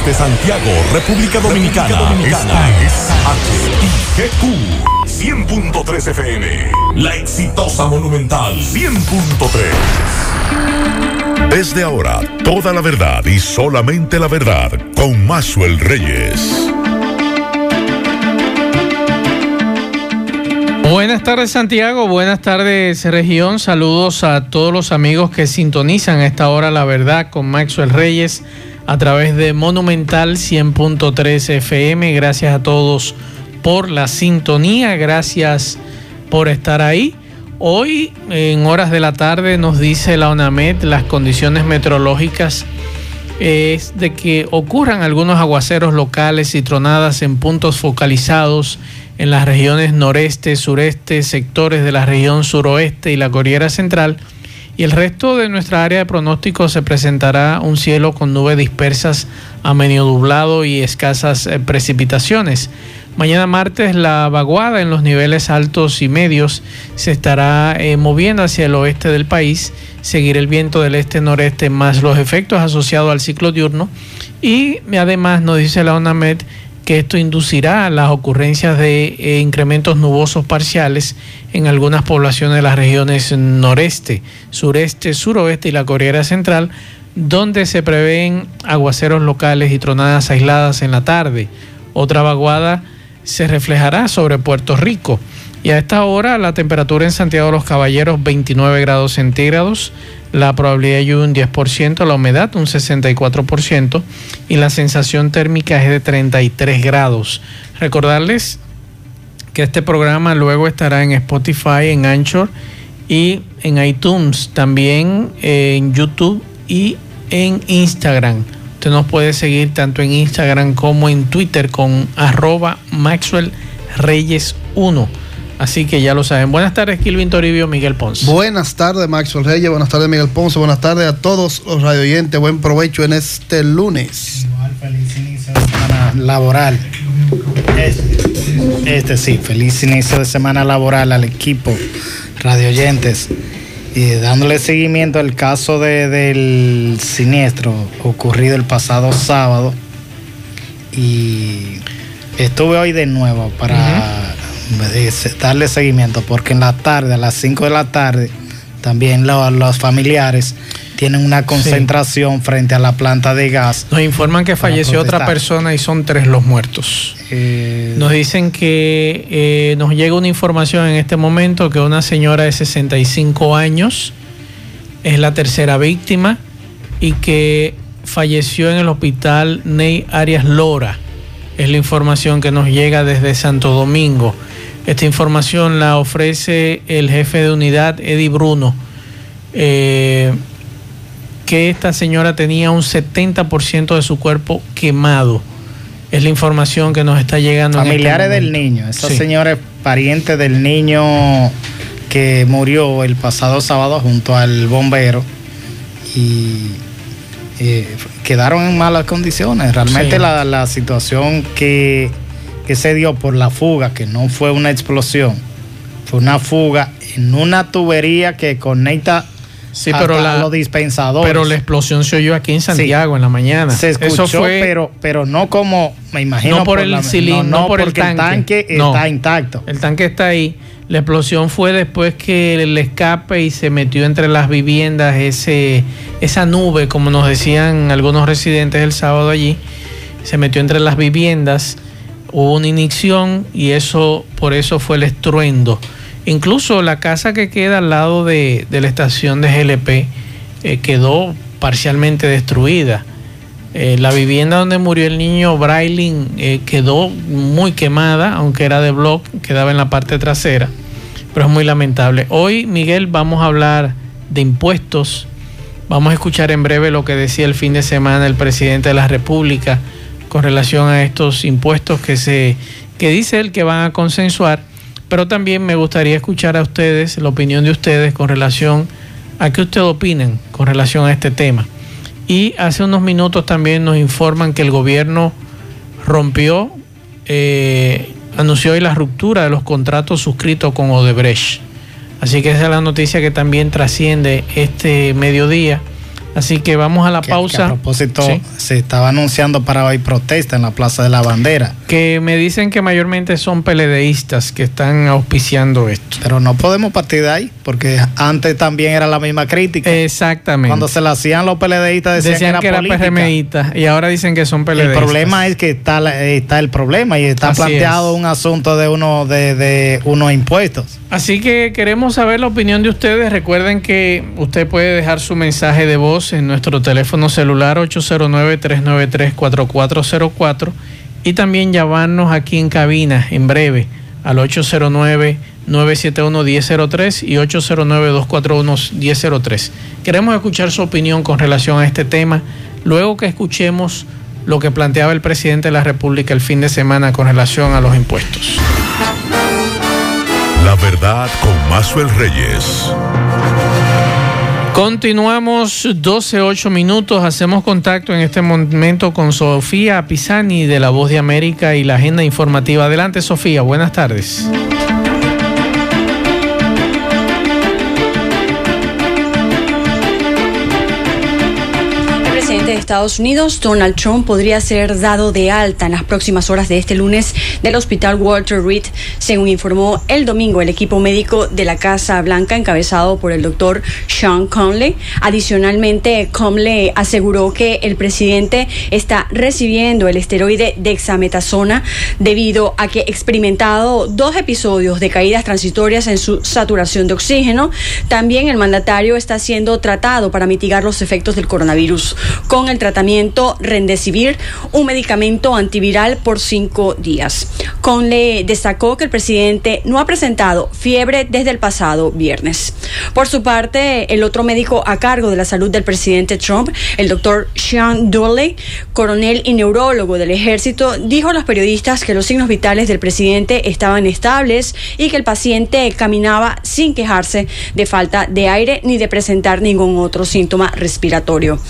Desde Santiago, República Dominicana. Dominicana. HIGQ 100.3 FM. La exitosa Monumental 100.3. Desde ahora, toda la verdad y solamente la verdad con Maxwell Reyes. Buenas tardes Santiago, buenas tardes región, saludos a todos los amigos que sintonizan a esta hora la verdad con Maxwell Reyes a través de Monumental 100.3 FM. Gracias a todos por la sintonía, gracias por estar ahí. Hoy en horas de la tarde nos dice la ONAMED las condiciones meteorológicas es de que ocurran algunos aguaceros locales y tronadas en puntos focalizados en las regiones noreste, sureste, sectores de la región suroeste y la Corriera Central. Y el resto de nuestra área de pronóstico se presentará un cielo con nubes dispersas a medio nublado y escasas eh, precipitaciones. Mañana martes la vaguada en los niveles altos y medios se estará eh, moviendo hacia el oeste del país, seguir el viento del este-noreste más los efectos asociados al ciclo diurno y además nos dice la ONAMED que esto inducirá a las ocurrencias de eh, incrementos nubosos parciales en algunas poblaciones de las regiones noreste, sureste, suroeste y la Corriera Central, donde se prevén aguaceros locales y tronadas aisladas en la tarde. Otra vaguada se reflejará sobre Puerto Rico. Y a esta hora la temperatura en Santiago de los Caballeros 29 grados centígrados, la probabilidad de lluvia un 10%, la humedad un 64% y la sensación térmica es de 33 grados. Recordarles que este programa luego estará en Spotify, en Anchor y en iTunes, también en YouTube y en Instagram. Usted nos puede seguir tanto en Instagram como en Twitter con arroba Maxwell Reyes 1. Así que ya lo saben. Buenas tardes, Kilvin Toribio, Miguel Ponce. Buenas tardes, Maxwell Reyes. Buenas tardes, Miguel Ponce. Buenas tardes a todos los radioyentes. Buen provecho en este lunes. Igual, feliz inicio de semana laboral. Este, este sí, feliz inicio de semana laboral al equipo radioyentes. Y dándole seguimiento al caso de, del siniestro ocurrido el pasado sábado. Y estuve hoy de nuevo para darle seguimiento, porque en la tarde, a las 5 de la tarde, también los familiares tienen una concentración frente a la planta de gas. Nos informan que falleció otra persona y son tres los muertos. Eh, nos dicen que eh, nos llega una información en este momento que una señora de 65 años es la tercera víctima y que falleció en el hospital Ney Arias Lora. Es la información que nos llega desde Santo Domingo. Esta información la ofrece el jefe de unidad, Eddie Bruno, eh, que esta señora tenía un 70% de su cuerpo quemado. Es la información que nos está llegando. Este Familiares del niño. Esa señora es pariente del niño que murió el pasado sábado junto al bombero y eh, quedaron en malas condiciones. Realmente la, la situación que que se dio por la fuga, que no fue una explosión, fue una fuga en una tubería que conecta sí, pero la, los dispensadores. Pero la explosión se oyó aquí en Santiago en la mañana. Se escuchó, pero, pero no como, me imagino. No por, el cilindro, no, por el tanque. está intacto. El tanque está ahí. La explosión fue después que el escape y se metió entre las viviendas ese, esa nube, como nos decían algunos residentes el sábado allí. Se metió entre las viviendas hubo una inyección y eso por eso fue el estruendo. Incluso la casa que queda al lado de, la estación de GLP eh, quedó parcialmente destruida. Eh, la vivienda donde murió el niño Brailing eh, quedó muy quemada, aunque era de block, quedaba en la parte trasera, pero es muy lamentable. Hoy, Miguel, vamos a hablar de impuestos. Vamos a escuchar en breve lo que decía el fin de semana el presidente de la República con relación a estos impuestos que se que dice él que van a consensuar, pero también me gustaría escuchar a ustedes la opinión de ustedes con relación a qué ustedes opinan con relación a este tema. Y hace unos minutos también nos informan que el gobierno rompió, eh, anunció hoy la ruptura de los contratos suscritos con Odebrecht. Así que esa es la noticia que también trasciende este mediodía Así que vamos a la pausa. a propósito, se estaba anunciando para hoy protesta en la Plaza de la Bandera. Que me dicen que mayormente son peledeístas que están auspiciando esto. Pero no podemos partir de ahí, porque antes también era la misma crítica. Exactamente. Cuando se la hacían los peledeístas decían, que era, PRMista y ahora dicen que son peledeístas. El problema es que está, está el problema y está planteado un asunto de uno de, de unos impuestos. Así que queremos saber la opinión de ustedes. Recuerden que usted puede dejar su mensaje de voz en nuestro teléfono celular 809-393-4404 y también llamarnos aquí en cabina en breve al 809-971-1003 y 809-241-1003. Queremos escuchar su opinión con relación a este tema luego que escuchemos lo que planteaba el presidente de la República el fin de semana con relación a los impuestos. La verdad con Mazuel Reyes. Continuamos 12-8 minutos. Hacemos contacto en este momento con Sofía Pisani de La Voz de América y la agenda informativa. Adelante, Sofía. Buenas tardes. Estados Unidos, Donald Trump podría ser dado de alta en las próximas horas de este lunes del hospital Walter Reed, según informó el domingo el equipo médico de la Casa Blanca encabezado por el doctor Sean Conley. Adicionalmente, Conley aseguró que el presidente está recibiendo el esteroide dexametasona debido a que experimentado dos episodios de caídas transitorias en su saturación de oxígeno. También el mandatario está siendo tratado para mitigar los efectos del coronavirus con el tratamiento Rendecivir, un medicamento antiviral por cinco días. Conle destacó que el presidente no ha presentado fiebre desde el pasado viernes. Por su parte, el otro médico a cargo de la salud del presidente Trump, el doctor Sean Dooley, coronel y neurólogo del ejército, dijo a los periodistas que los signos vitales del presidente estaban estables y que el paciente caminaba sin quejarse de falta de aire ni de presentar ningún otro síntoma respiratorio.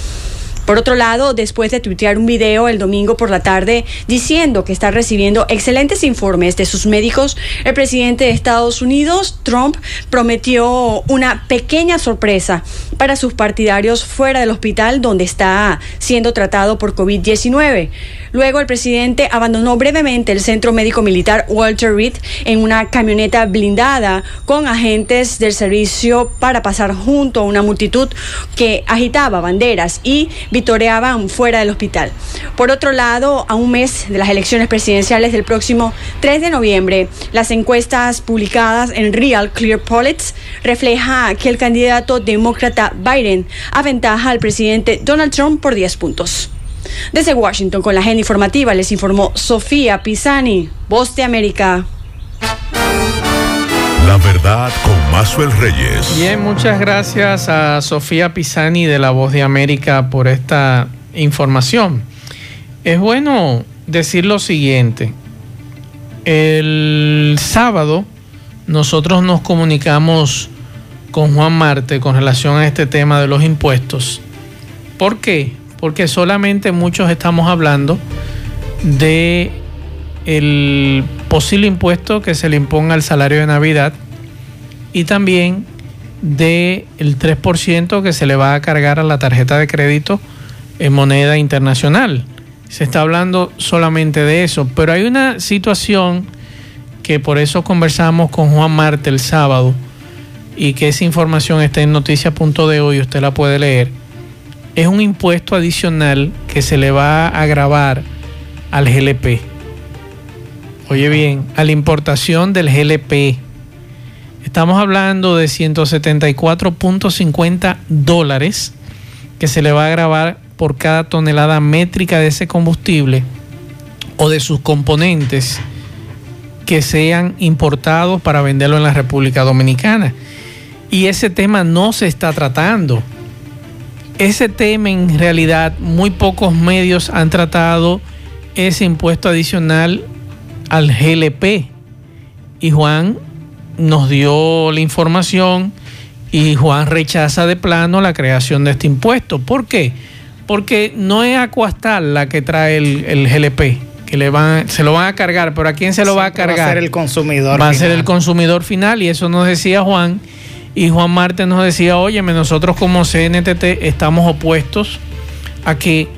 Por otro lado, después de tuitear un video el domingo por la tarde diciendo que está recibiendo excelentes informes de sus médicos, el presidente de Estados Unidos, Trump, prometió una pequeña sorpresa para sus partidarios fuera del hospital donde está siendo tratado por COVID-19. Luego el presidente abandonó brevemente el centro médico militar Walter Reed en una camioneta blindada con agentes del servicio para pasar junto a una multitud que agitaba banderas y vitoreaban fuera del hospital. Por otro lado, a un mes de las elecciones presidenciales del próximo 3 de noviembre, las encuestas publicadas en Real Clear Politics refleja que el candidato demócrata Biden aventaja al presidente Donald Trump por 10 puntos. Desde Washington, con la agenda informativa, les informó Sofía Pisani, Voz de América. La verdad con Mazuel Reyes. Bien, muchas gracias a Sofía Pisani de La Voz de América por esta información. Es bueno decir lo siguiente. El sábado nosotros nos comunicamos con Juan Marte con relación a este tema de los impuestos. ¿Por qué? porque solamente muchos estamos hablando de el posible impuesto que se le imponga al salario de Navidad y también de el 3% que se le va a cargar a la tarjeta de crédito en moneda internacional. Se está hablando solamente de eso, pero hay una situación que por eso conversamos con Juan Marte el sábado y que esa información está en noticia.de hoy, usted la puede leer es un impuesto adicional que se le va a agravar al GLP. Oye bien, a la importación del GLP. Estamos hablando de 174.50 dólares que se le va a agravar por cada tonelada métrica de ese combustible o de sus componentes que sean importados para venderlo en la República Dominicana. Y ese tema no se está tratando ese tema en realidad muy pocos medios han tratado ese impuesto adicional al GLP. Y Juan nos dio la información y Juan rechaza de plano la creación de este impuesto. ¿Por qué? Porque no es Acuastal la que trae el, GLP, que le van, se lo van a cargar, pero ¿a quién se lo va a cargar? Va a ser el consumidor. Va a ser el consumidor final y eso nos decía Juan Y Juan Marte nos decía, óyeme, nosotros como CNTT estamos opuestos a que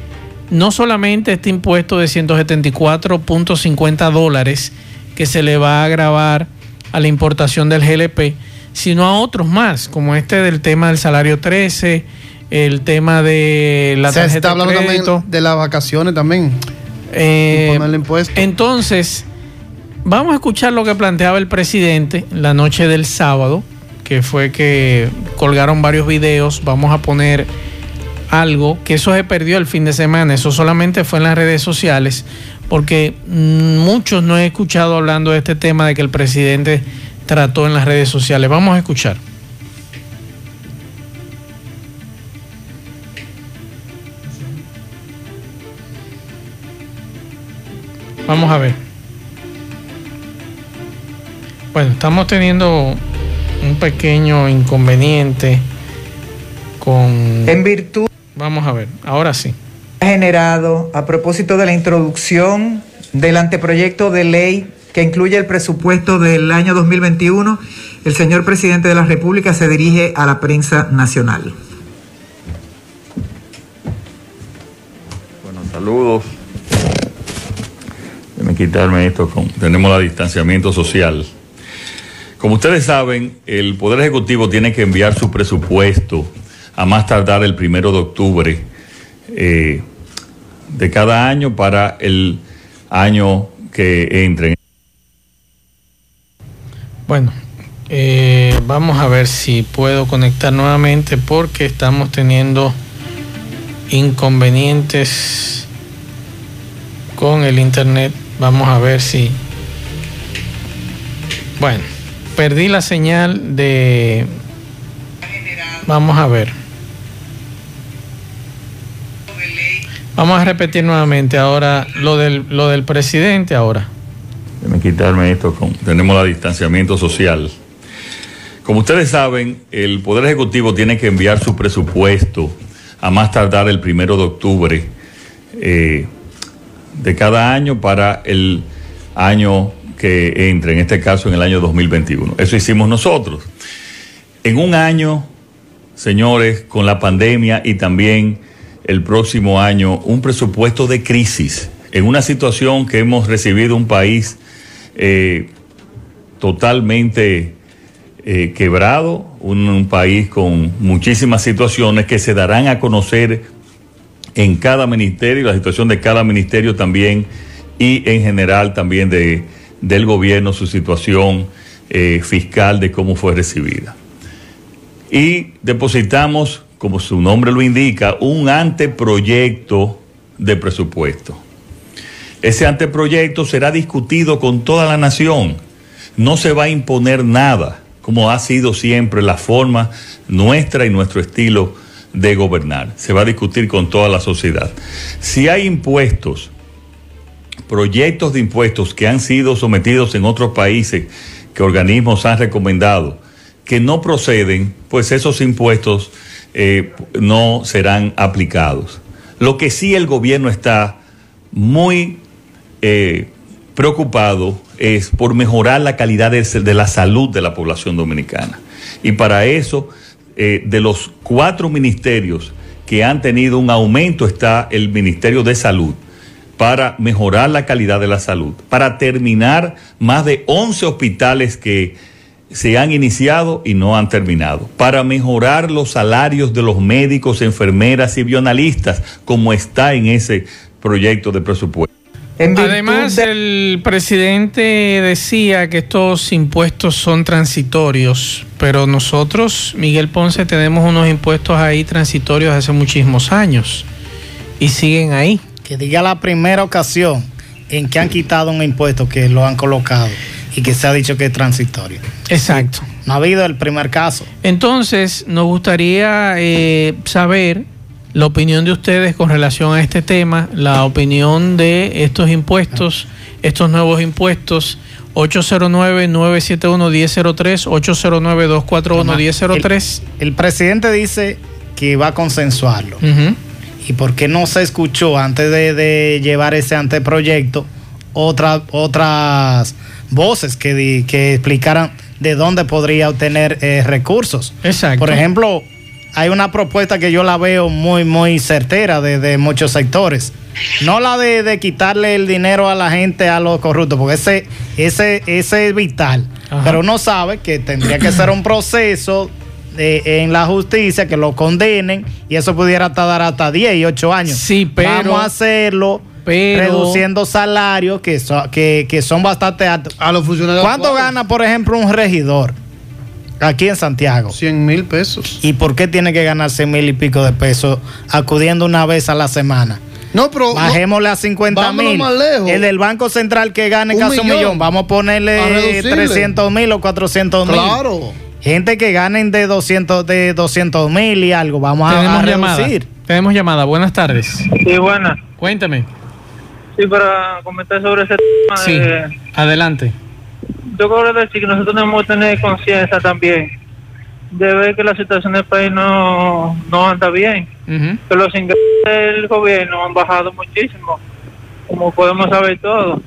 no solamente este impuesto de 174.50 dólares que se le va a agravar a la importación del GLP, sino a otros más, como este del tema del salario 13, el tema de la tarjeta se está hablando también de las vacaciones también. Eh, entonces, vamos a escuchar lo que planteaba el presidente la noche del sábado, que fue que colgaron varios videos. Vamos a poner algo que eso se perdió el fin de semana, eso solamente fue en las redes sociales, porque mm, muchos no he escuchado hablando de este tema de que el presidente trató en las redes sociales. Vamos a escuchar. Vamos a ver. Bueno, estamos teniendo un pequeño inconveniente con... En virtud... Vamos a ver, ahora sí. Generado a propósito de la introducción del anteproyecto de ley que incluye el presupuesto del año 2021, el señor presidente de la República se dirige a la prensa nacional. Bueno, saludos. Déjenme quitarme esto. Con, tenemos el distanciamiento social. Como ustedes saben, el Poder Ejecutivo tiene que enviar su presupuesto a más tardar el primero de octubre eh, de cada año para el año que entre. Bueno, eh, vamos a ver si puedo conectar nuevamente porque estamos teniendo inconvenientes con el internet. Vamos a ver si... Bueno, perdí la señal de... Vamos a ver. Vamos a repetir nuevamente ahora lo del, lo del presidente ahora. Déjenme quitarme esto. Con, tenemos el distanciamiento social. Como ustedes saben, el Poder Ejecutivo tiene que enviar su presupuesto a más tardar el primero de octubre eh, de cada año para el año que entre, en este caso en el año 2021. Eso hicimos nosotros. En un año, señores, con la pandemia y también el próximo año, un presupuesto de crisis, en una situación que hemos recibido un país eh, totalmente eh, quebrado, un, país con muchísimas situaciones que se darán a conocer en cada ministerio, la situación de cada ministerio también y en general también de, del gobierno, su situación eh, fiscal de cómo fue recibida. Y depositamos, como su nombre lo indica, un anteproyecto de presupuesto. Ese anteproyecto será discutido con toda la nación. No se va a imponer nada, como ha sido siempre la forma nuestra y nuestro estilo de gobernar. Se va a discutir con toda la sociedad. Si hay impuestos, proyectos de impuestos que han sido sometidos en otros países, que organismos han recomendado, que no proceden, pues esos impuestos eh, no serán aplicados. Lo que sí el gobierno está muy eh, preocupado es por mejorar la calidad de, la salud de la población dominicana. Y para eso, eh, de los cuatro ministerios que han tenido un aumento está el Ministerio de Salud para mejorar la calidad de la salud, para terminar más de 11 hospitales que se han iniciado y no han terminado, para mejorar los salarios de los médicos, enfermeras y bionalistas, como está en ese proyecto de presupuesto. Además, el presidente decía que estos impuestos son transitorios, pero nosotros, Miguel Ponce, tenemos unos impuestos ahí transitorios hace muchísimos años y siguen ahí. Que diga la primera ocasión en que han quitado un impuesto que lo han colocado y que se ha dicho que es transitorio. Exacto. No ha habido el primer caso. Entonces, nos gustaría eh, saber la opinión de ustedes con relación a este tema, la opinión de estos impuestos, estos nuevos impuestos. 809-971-1003, 809-241-1003. El, presidente dice que va a consensuarlo. ¿Y por qué no se escuchó antes de, llevar ese anteproyecto otras voces que, que explicaran de dónde podría obtener eh, recursos. Exacto. Por ejemplo, hay una propuesta que yo la veo muy, muy certera de, muchos sectores. No la de, quitarle el dinero a la gente, a los corruptos, porque ese, ese, ese es vital. Pero uno sabe que tendría que ser un proceso en la justicia que lo condenen y eso pudiera tardar hasta 10 y 8 años. Sí, pero. Vamos a hacerlo. Reduciendo salarios que, que, son bastante altos. A los funcionarios. ¿Cuánto gana, por ejemplo, un regidor? aquí en Santiago. 100 mil pesos. ¿Y por qué tiene que ganar 100 mil y pico de pesos acudiendo una vez a la semana? No, pero. Bajémosle a 50 mil. El del Banco Central que gane casi un millón. Vamos a ponerle 300 mil o 400 mil. Claro. Gente que ganen de 200 de 200 mil y algo. Vamos a, reducir. Tenemos llamada. Buenas tardes. Sí, buenas. Cuéntame. Sí, para comentar sobre ese tema. Sí, adelante yo quiero decir que nosotros tenemos que tener conciencia también de ver que la situación del país no, no anda bien, que los ingresos del gobierno han bajado muchísimo, como podemos saber todos.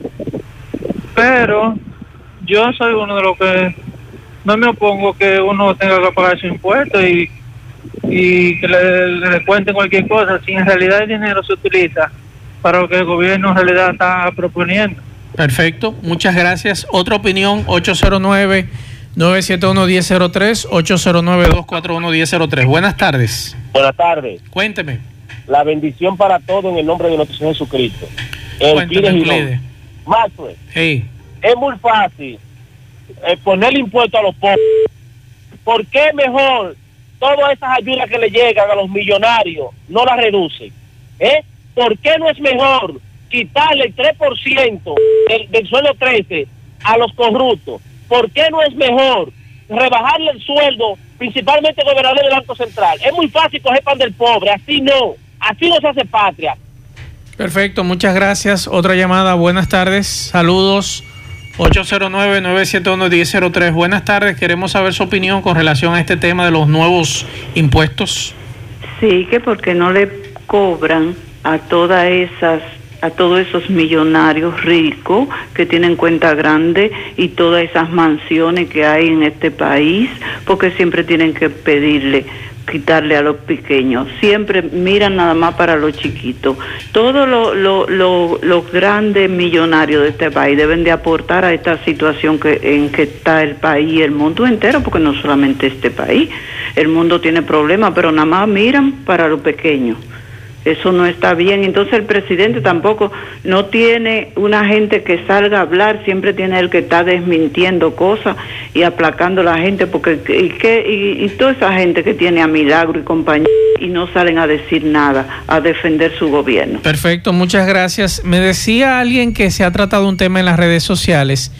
Pero yo soy uno de los que no me opongo que uno tenga que pagar su impuesto y, y que le, le cuenten cualquier cosa, si en realidad el dinero se utiliza para lo que el gobierno en realidad está proponiendo. Perfecto, muchas gracias. Otra opinión, 809. 971-1003, 809-241-1003. Buenas tardes. Buenas tardes. Cuénteme. La bendición para todos en el nombre de nuestro Señor Jesucristo. Cuénteme, Maxwell, es muy fácil eh, poner el impuesto a los pobres. ¿Por qué mejor todas esas ayudas que le llegan a los millonarios no las reducen? ¿Eh? ¿Por qué no es mejor quitarle el 3% del, del sueldo 13 a los corruptos, ¿por qué no es mejor rebajarle el sueldo, principalmente al gobernador del Banco Central? Es muy fácil coger pan del pobre, así no, así no se hace patria. Perfecto, muchas gracias. Otra llamada, buenas tardes, saludos. 809-971-1003. Buenas tardes, queremos saber su opinión con relación a este tema de los nuevos impuestos. Sí, que porque no le cobran a todas esas a todos esos millonarios ricos que tienen cuenta grande y todas esas mansiones que hay en este país, porque siempre tienen que pedirle quitarle a los pequeños, siempre miran nada más para los chiquitos. Todos los grandes millonarios de este país deben de aportar a esta situación que, en que está el país, el mundo entero, porque no solamente este país, el mundo tiene problemas, pero nada más miran para los pequeños. Eso no está bien. Entonces el presidente tampoco no tiene una gente que salga a hablar, siempre tiene el que está desmintiendo cosas y aplacando a la gente, porque y, que, y, toda esa gente que tiene a Milagro y compañía y no salen a decir nada, a defender su gobierno. Perfecto, muchas gracias. Me decía alguien que se ha tratado un tema en las redes sociales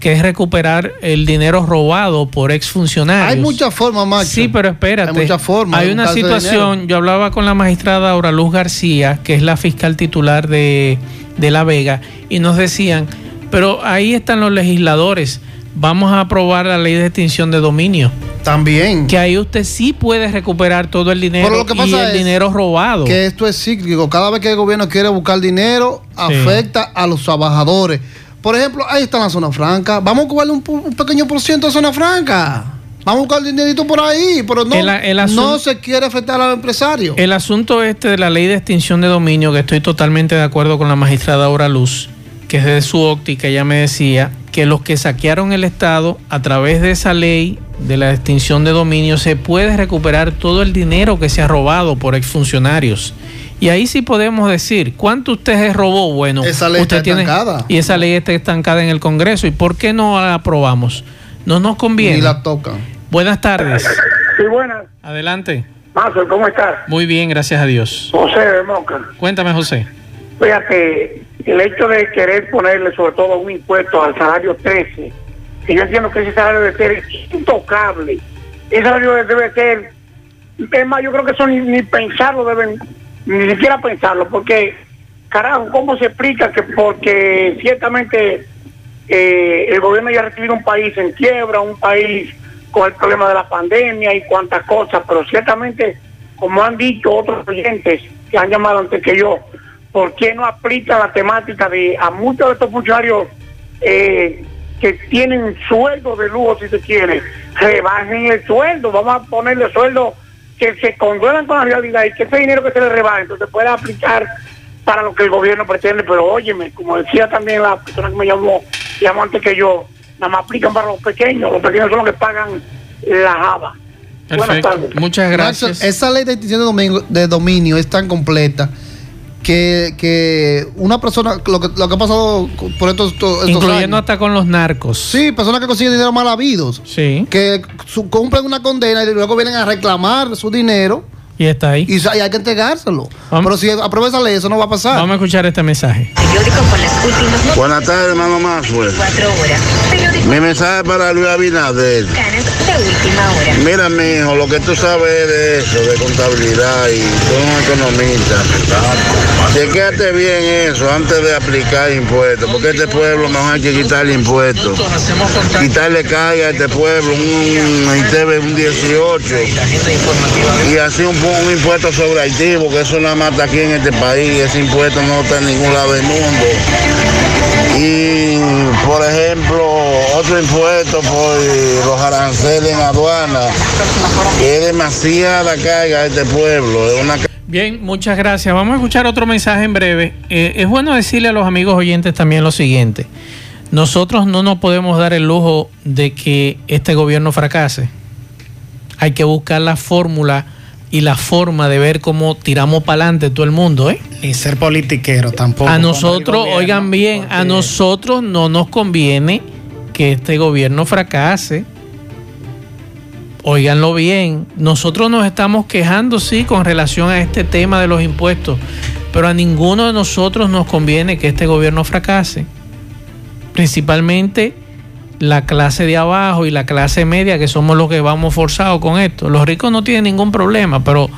que es recuperar el dinero robado por exfuncionarios. Hay muchas formas, Macho. Sí, pero espérate. Hay muchas formas. Hay una situación, yo hablaba con la magistrada Aura Luz García, que es la fiscal titular de, de La Vega, y nos decían, pero ahí están los legisladores, vamos a aprobar la ley de extinción de dominio. También. Que ahí usted sí puede recuperar todo el dinero lo que pasa y el dinero robado. Que esto es cíclico. Cada vez que el gobierno quiere buscar dinero, afecta a los trabajadores. Por ejemplo, ahí está la zona franca. Vamos a cobrarle un, pequeño por ciento de zona franca. Vamos a buscar el dinerito por ahí, pero no, no se quiere afectar a los empresarios. El asunto este de la ley de extinción de dominio, que estoy totalmente de acuerdo con la magistrada Aura Luz, que es de su óptica, ella me decía que los que saquearon el Estado, a través de esa ley de la extinción de dominio, se puede recuperar todo el dinero que se ha robado por exfuncionarios. Y ahí sí podemos decir, ¿cuánto usted robó? Bueno, esa ley usted está tiene, estancada. Y esa ley está estancada en el Congreso. ¿Y por qué no la aprobamos? No nos conviene. Ni la toca. Buenas tardes. Sí, buenas. Adelante. Mazo, ¿cómo estás? Muy bien, gracias a Dios. José de Moca. Cuéntame, José. Fíjate, el hecho de querer ponerle sobre todo un impuesto al salario 13, que yo entiendo que ese salario debe ser intocable. Ese salario debe ser, es más, yo creo que eso ni, ni pensarlo deben ni siquiera pensarlo, porque, carajo, ¿cómo se explica que porque ciertamente eh, el gobierno ya ha recibido un país en quiebra, un país con el problema de la pandemia y cuantas cosas, pero ciertamente, como han dicho otros oyentes que han llamado antes que yo, ¿por qué no aplica la temática de a muchos de estos funcionarios eh, que tienen sueldo de lujo, si se quiere, rebajen el sueldo. Vamos a ponerle sueldo que se conduelan con la realidad y que ese dinero que se le rebaje, entonces pueda aplicar para lo que el gobierno pretende. Pero óyeme, como decía también la persona que me llamó, llamó antes que yo, nada más aplican para los pequeños. Los pequeños son los que pagan la java. Perfecto. Muchas gracias. esa ley de extinción de dominio, de dominio es tan completa que, que una persona, lo que, lo que ha pasado por estos, estos Incluyendo hasta con los narcos. Sí, personas que consiguen dinero mal habidos. Sí. Que cumplen una condena y luego vienen a reclamar su dinero y está ahí. Y, hay que entregárselo. Pero si aprueba esa ley, eso no va a pasar. Vamos a escuchar este mensaje. Buenas tardes, hermano Maxwell. Cuatro horas. Mi mensaje para Luis Abinader. Mira, mijo, lo que tú sabes de eso, de contabilidad y tú un economista. Chequéate bien eso antes de aplicar impuestos, porque este pueblo mejor hay que quitarle impuestos. Quitarle carga a este pueblo, un, un 18. Y así un un impuesto sobre Haití, porque eso nada más está aquí en este país, ese impuesto no está en ningún lado del mundo. Y, por ejemplo, otro impuesto por los aranceles en aduana, que es demasiada carga a este pueblo. Bien, muchas gracias. Vamos a escuchar otro mensaje en breve. Eh, es bueno decirle a los amigos oyentes también lo siguiente. Nosotros no nos podemos dar el lujo de que este gobierno fracase. Hay que buscar la fórmula y la forma de ver cómo tiramos para adelante todo el mundo, ¿eh? Ni ser politiquero tampoco. A nosotros, oigan bien, a nosotros no nos conviene que este gobierno fracase. Óiganlo bien, nosotros nos estamos quejando, sí, con relación a este tema de los impuestos, pero a ninguno de nosotros nos conviene que este gobierno fracase. Principalmente la clase de abajo y la clase media, que somos los que vamos forzados con esto. Los ricos no tienen ningún problema, pero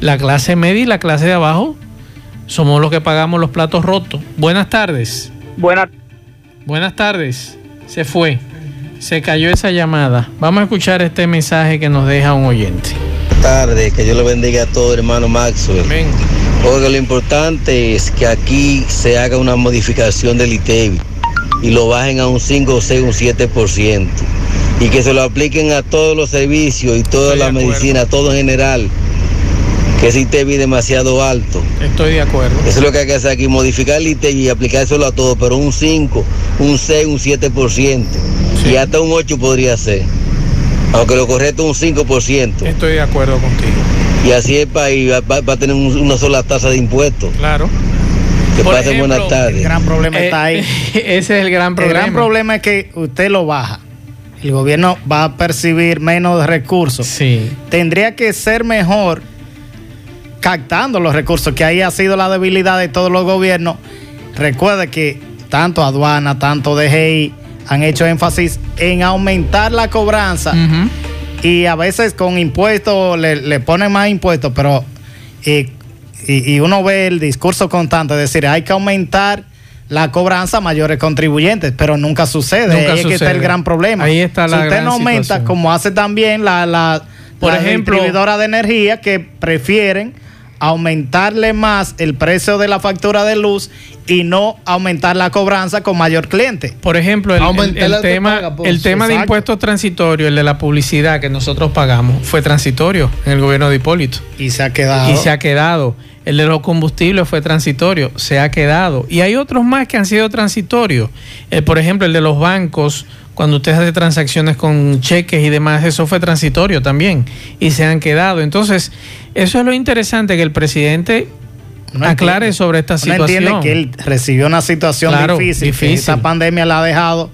la clase media y la clase de abajo somos los que pagamos los platos rotos. Buenas tardes. Buenas. Buenas tardes. Se fue. Se cayó esa llamada. Vamos a escuchar este mensaje que nos deja un oyente. Buenas tardes, que Dios le bendiga a todo, hermano Maxwell. Amén. Oiga, lo importante es que aquí se haga una modificación del ITEVI y lo bajen a un 5, 6, un 7%. Y que se lo apliquen a todos los servicios y toda la medicina, todo en general. Que ese ITEVI demasiado alto. Estoy de acuerdo. Eso es lo que hay que hacer aquí, modificar el ITEVI y aplicárselo a todo, pero un 5, un 6, un 7%. Y hasta un 8 podría ser. Aunque lo correcto es un 5%. Estoy de acuerdo contigo. Y así el país va, va a tener una sola tasa de impuestos. Claro. Que pasen buenas tardes. El gran problema está ahí. Ese es el gran problema. El gran problema es que usted lo baja. El gobierno va a percibir menos recursos. Sí. Tendría que ser mejor captando los recursos, que ahí ha sido la debilidad de todos los gobiernos. Recuerde que tanto aduana, tanto DGI han hecho énfasis en aumentar la cobranza y a veces con impuestos le, le ponen más impuestos, pero eh, y, uno ve el discurso constante, es decir, hay que aumentar la cobranza a mayores contribuyentes, pero nunca sucede. Ahí es que está el gran problema. Ahí está la Si usted no aumenta, como hace también la, la, Por ejemplo, distribuidora de energía, que prefieren aumentarle más el precio de la factura de luz y no aumentar la cobranza con mayor cliente. Por ejemplo, el, tema, el tema de impuestos transitorios, el de la publicidad que nosotros pagamos, fue transitorio en el gobierno de Hipólito. Y se ha quedado. Y se ha quedado. El de los combustibles fue transitorio, se ha quedado. Y hay otros más que han sido transitorios. Eh, por ejemplo, el de los bancos, cuando usted hace transacciones con cheques y demás, eso fue transitorio también. Y se han quedado. Entonces, eso es lo interesante, que el presidente aclare sobre esta situación. entiende que él recibió una situación difícil, difícil. Que esta pandemia la ha dejado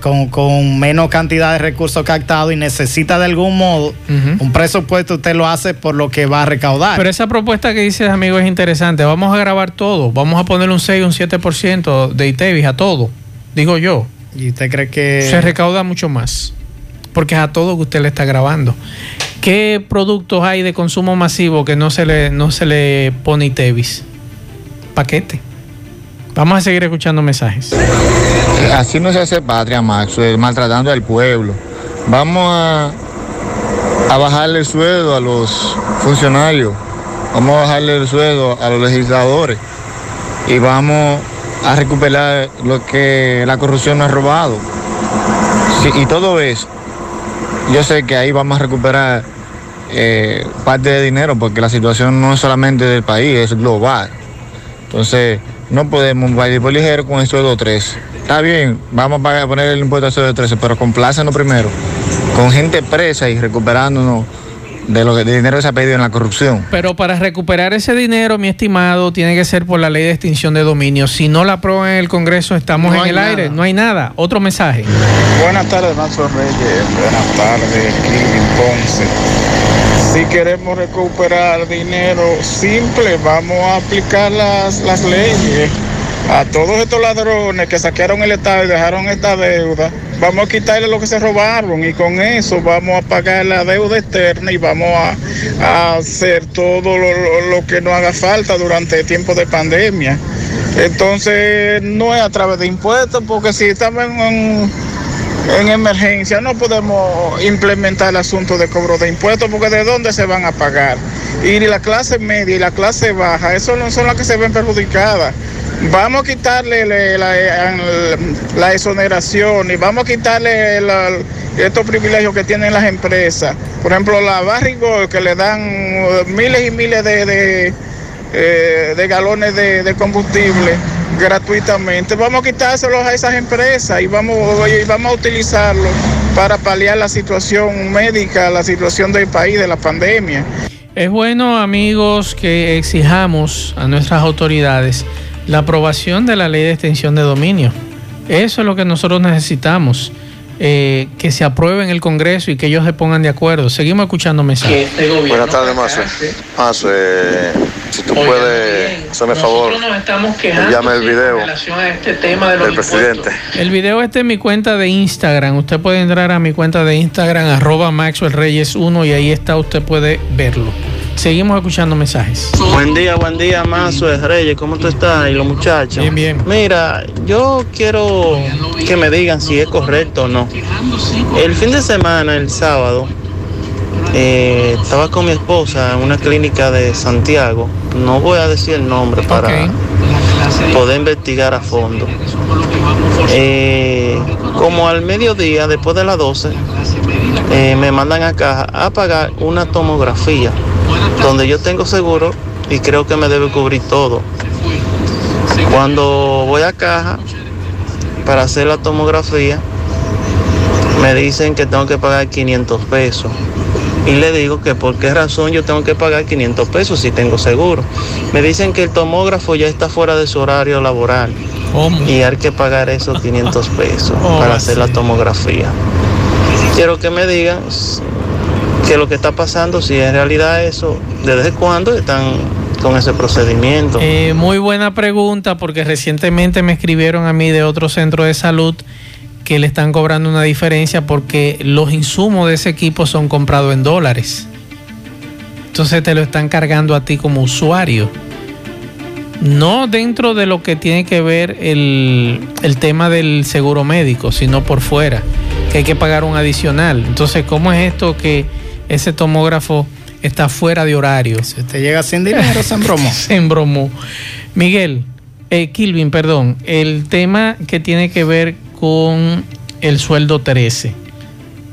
con, menos cantidad de recursos captados y necesita de algún modo un presupuesto, usted lo hace por lo que va a recaudar. Pero esa propuesta que dice amigo es interesante. Vamos a grabar todo. Vamos a poner un 6, un 7% de ITEVIS a todo, digo yo. ¿Y usted cree que...? Se recauda mucho más, porque es a todo que usted le está grabando. ¿Qué productos hay de consumo masivo que no se le, no se le pone ITEVIS? Paquete. Vamos a seguir escuchando mensajes. Así no se hace patria, Max, eh, maltratando al pueblo. Vamos a, a bajarle el sueldo a los funcionarios, vamos a bajarle el sueldo a los legisladores y vamos a recuperar lo que la corrupción nos ha robado. y todo eso, yo sé que ahí vamos a recuperar eh, parte de dinero porque la situación no es solamente del país, es global. Entonces, no podemos ir por ligero con el sueldo 13. Está bien, vamos a poner el impuesto al sueldo 13, pero complácenos primero con gente presa y recuperándonos de lo que de dinero que se ha pedido en la corrupción. Pero para recuperar ese dinero, mi estimado, tiene que ser por la ley de extinción de dominio. Si no la aprueban en el Congreso, estamos en el aire, no hay nada. Otro mensaje. Buenas tardes, Mazo Reyes. Buenas tardes, Kevin Ponce. Si queremos recuperar dinero simple, vamos a aplicar las, las leyes a todos estos ladrones que saquearon el Estado y dejaron esta deuda, vamos a quitarle lo que se robaron y con eso vamos a pagar la deuda externa y vamos a, hacer todo lo, que nos haga falta durante el tiempo de pandemia. Entonces, no es a través de impuestos, porque si estamos en, en emergencia no podemos implementar el asunto de cobro de impuestos, porque ¿de dónde se van a pagar? Y la clase media y la clase baja, eso no son las que se ven perjudicadas. Vamos a quitarle la, exoneración y vamos a quitarle estos privilegios que tienen las empresas. Por ejemplo, la Barrigol, que le dan miles y miles de, eh, galones de, combustible gratuitamente. Vamos a quitárselos a esas empresas y vamos, y vamos a utilizarlo para paliar la situación médica, la situación del país, de la pandemia. Es bueno, amigos, que exijamos a nuestras autoridades la aprobación de la ley de extensión de dominio. Eso es lo que nosotros necesitamos. Eh, que se apruebe en el Congreso y que ellos se pongan de acuerdo. Seguimos escuchando mensajes. Buenas tardes, Mazo. Mazo, eh, si tú puedes hacerme favor, llame el video este del presidente. El video está en mi cuenta de Instagram. Usted puede entrar a mi cuenta de Instagram, arroba Maxwell Reyes 1 y ahí está, usted puede verlo. Seguimos escuchando mensajes. Buen día, buen día, Mazo de Reyes. ¿Cómo tú estás? Y los muchachos. Bien, bien. Mira, yo quiero que me digan si es correcto o no. El fin de semana, el sábado, eh, estaba con mi esposa en una clínica de Santiago. No voy a decir el nombre para poder investigar a fondo. Eh, como al mediodía, después de las 12, eh, me mandan a caja a pagar una tomografía donde yo tengo seguro y creo que me debe cubrir todo. Cuando voy a caja para hacer la tomografía, me dicen que tengo que pagar 500 pesos. Y le digo que por qué razón yo tengo que pagar 500 pesos si tengo seguro. Me dicen que el tomógrafo ya está fuera de su horario laboral. Y hay que pagar esos 500 pesos para hacer la tomografía. Quiero que me digan qué lo que está pasando, si en realidad eso, desde cuándo están con ese procedimiento. Eh, muy buena pregunta porque recientemente me escribieron a mí de otro centro de salud que le están cobrando una diferencia porque los insumos de ese equipo son comprados en dólares. Entonces te lo están cargando a ti como usuario. No dentro de lo que tiene que ver el, el tema del seguro médico, sino por fuera, que hay que pagar un adicional. Entonces, ¿cómo es esto que ese tomógrafo está fuera de horario. Si usted llega sin dinero, se embromó. se embromó. Miguel, eh, Kilvin, perdón, el tema que tiene que ver con el sueldo 13.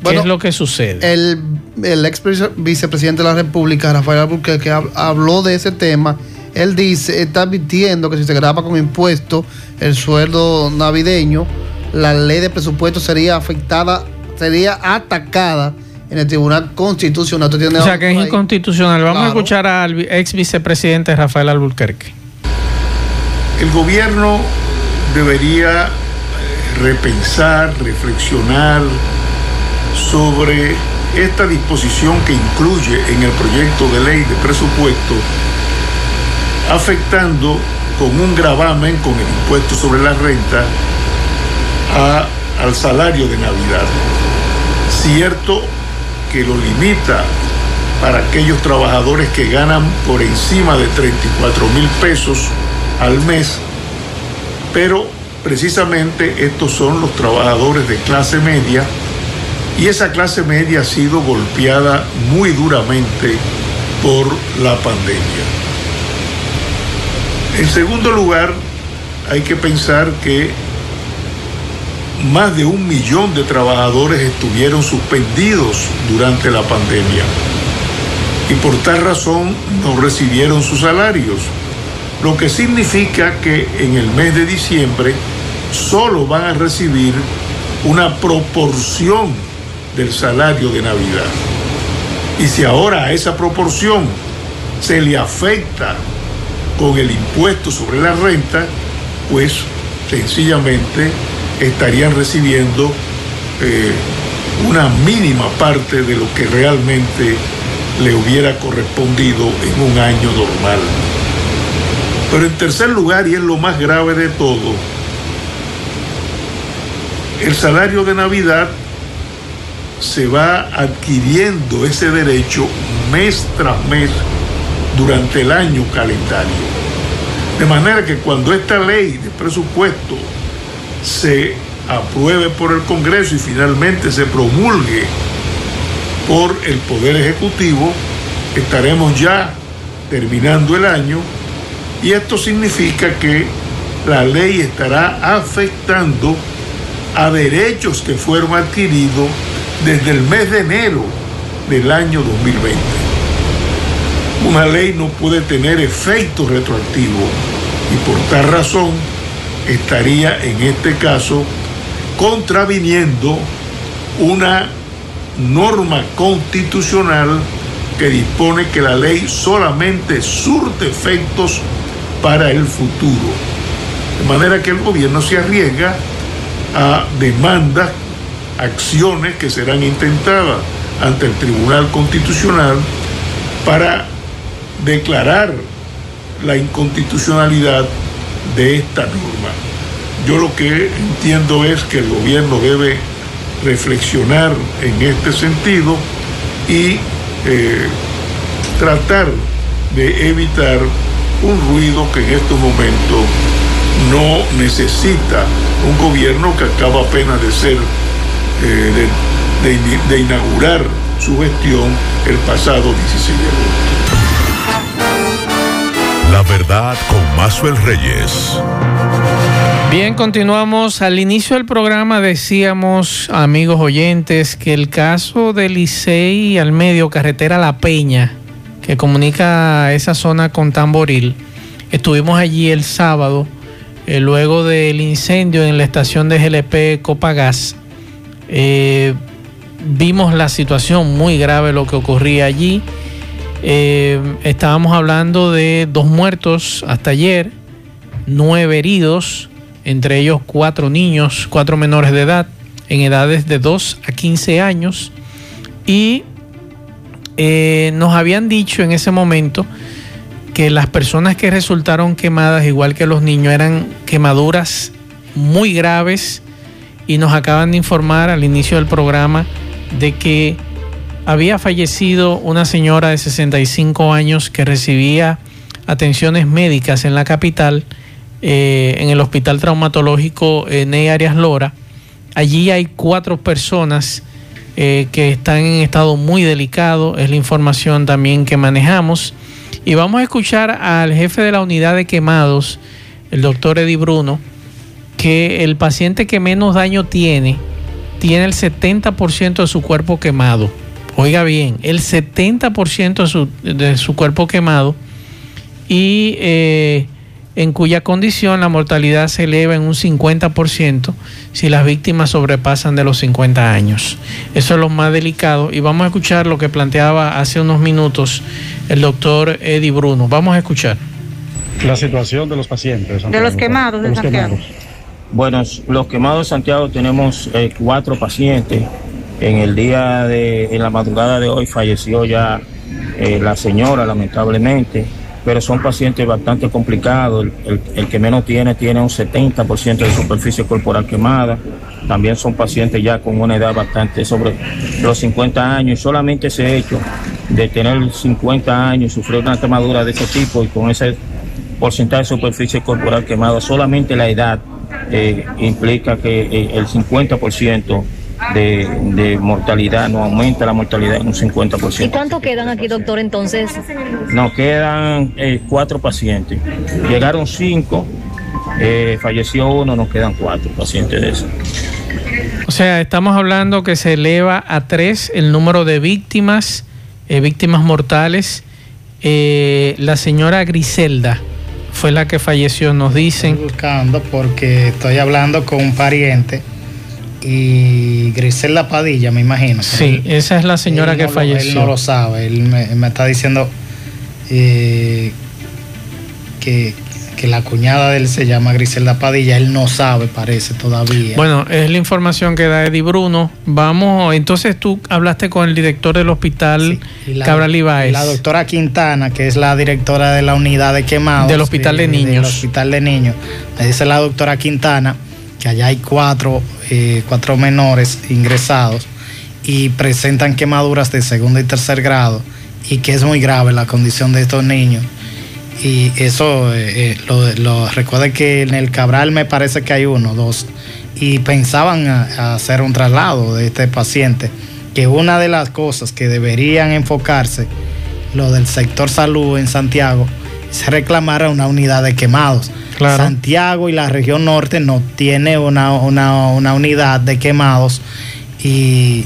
¿Qué es lo que sucede? El, el ex vicepresidente de la República, Rafael Albuquerque, que habló de ese tema, él dice, está advirtiendo que si se graba con impuesto el sueldo navideño, la ley de presupuesto sería afectada, sería atacada en el Tribunal Constitucional. o sea que es inconstitucional. Vamos a escuchar al ex vicepresidente Rafael Alburquerque. El gobierno debería eh, repensar, reflexionar sobre esta disposición que incluye en el proyecto de ley de presupuesto, afectando con un gravamen con el impuesto sobre la renta al salario de Navidad. Cierto que lo limita para aquellos trabajadores que ganan por encima de 34 mil pesos al mes, pero precisamente estos son los trabajadores de clase media y esa clase media ha sido golpeada muy duramente por la pandemia. En segundo lugar, hay que pensar que más de un millón de trabajadores estuvieron suspendidos durante la pandemia y por tal razón no recibieron sus salarios, lo que significa que en el mes de diciembre solo van a recibir una proporción del salario de Navidad. Y si ahora a esa proporción se le afecta con el impuesto sobre la renta, pues sencillamente estarían recibiendo eh, una mínima parte de lo que realmente le hubiera correspondido en un año normal. Pero en tercer lugar, y es lo más grave de todo, el salario de Navidad se va adquiriendo ese derecho mes tras mes durante el año calendario. De manera que cuando esta ley de presupuesto se apruebe por el Congreso y finalmente se promulgue por el Poder Ejecutivo, estaremos ya terminando el año y esto significa que la ley estará afectando a derechos que fueron adquiridos desde el mes de enero del año 2020. Una ley no puede tener efecto retroactivo y por tal razón estaría en este caso contraviniendo una norma constitucional que dispone que la ley solamente surte efectos para el futuro. De manera que el gobierno se arriesga a demandas, acciones que serán intentadas ante el Tribunal Constitucional para declarar la inconstitucionalidad de esta norma. Yo lo que entiendo es que el gobierno debe reflexionar en este sentido y eh, tratar de evitar un ruido que en estos momentos no necesita un gobierno que acaba apenas de ser, eh, de, de inaugurar su gestión el pasado 16 de agosto. Verdad con Mazuel Reyes. Bien, continuamos. Al inicio del programa decíamos, amigos oyentes, que el caso del Licey al medio, carretera La Peña, que comunica esa zona con Tamboril, estuvimos allí el sábado, eh, luego del incendio en la estación de GLP Copagas. Eh, vimos la situación muy grave, lo que ocurría allí. Eh, estábamos hablando de dos muertos hasta ayer, nueve heridos entre ellos cuatro niños, cuatro menores de edad, en edades de 2 a 15 años, y eh, nos habían dicho en ese momento que las personas que resultaron quemadas, igual que los niños, eran quemaduras muy graves. Y nos acaban de informar al inicio del programa de que había fallecido una señora de 65 años que recibía atenciones médicas en la capital eh, en el Hospital Traumatológico eh, Ney Arias Lora. Allí hay cuatro personas eh, que están en estado muy delicado, es la información también que manejamos. Y vamos a escuchar al jefe de la unidad de quemados, el doctor Eddie Bruno, que el paciente que menos daño tiene, tiene el 70% de su cuerpo quemado. Oiga bien, el 70% de su, de su cuerpo quemado. Y en cuya condición la mortalidad se eleva en un 50% si las víctimas sobrepasan de los 50 años. Eso es lo más delicado y vamos a escuchar lo que planteaba hace unos minutos el doctor Eddie Bruno. Vamos a escuchar. La situación de los pacientes. De los quemados de, Santiago. Bueno, los quemados de Santiago tenemos eh, cuatro pacientes. En el día de, en la madrugada de hoy falleció ya eh, la señora, lamentablemente pero son pacientes bastante complicados. El, que menos tiene tiene un 70% de superficie corporal quemada. También son pacientes ya con una edad bastante sobre los 50 años. Y solamente ese hecho de tener 50 años y sufrir una quemadura de ese tipo y con ese porcentaje de superficie corporal quemada, solamente la edad eh, implica que eh, el 50% de, mortalidad, no aumenta la mortalidad en un 50%. ¿Y cuántos quedan aquí, doctor, entonces? Nos quedan eh, cuatro pacientes. Llegaron cinco, eh, falleció uno, nos quedan cuatro pacientes de eso. O sea, estamos hablando que se eleva a tres el número de víctimas, eh, víctimas mortales. Eh, la señora Griselda fue la que falleció, nos dicen. Estoy buscando porque estoy hablando con un pariente y Griselda Padilla, me imagino. Sí, esa es la señora que falleció. él no lo sabe, él me, está diciendo eh, que, que la cuñada de él se llama Griselda Padilla, él no sabe, parece todavía. Bueno, es la información que da Eddie Bruno. Vamos, entonces tú hablaste con el director del hospital Cabral Ibáez. La doctora Quintana, que es la directora de la unidad de quemados. Del hospital de, niños. Del hospital de niños. Me dice la doctora Quintana que allá hay cuatro, eh, cuatro menores ingresados y presentan quemaduras de segundo y tercer grado y que es muy grave la condición de estos niños. Y eso, eh, eh, lo, lo recuerde que en el Cabral me parece que hay uno, dos, y pensaban hacer un traslado de este paciente, que una de las cosas que deberían enfocarse, lo del sector salud en Santiago, es reclamar a una unidad de quemados Santiago y la región norte no tiene una, unidad de quemados y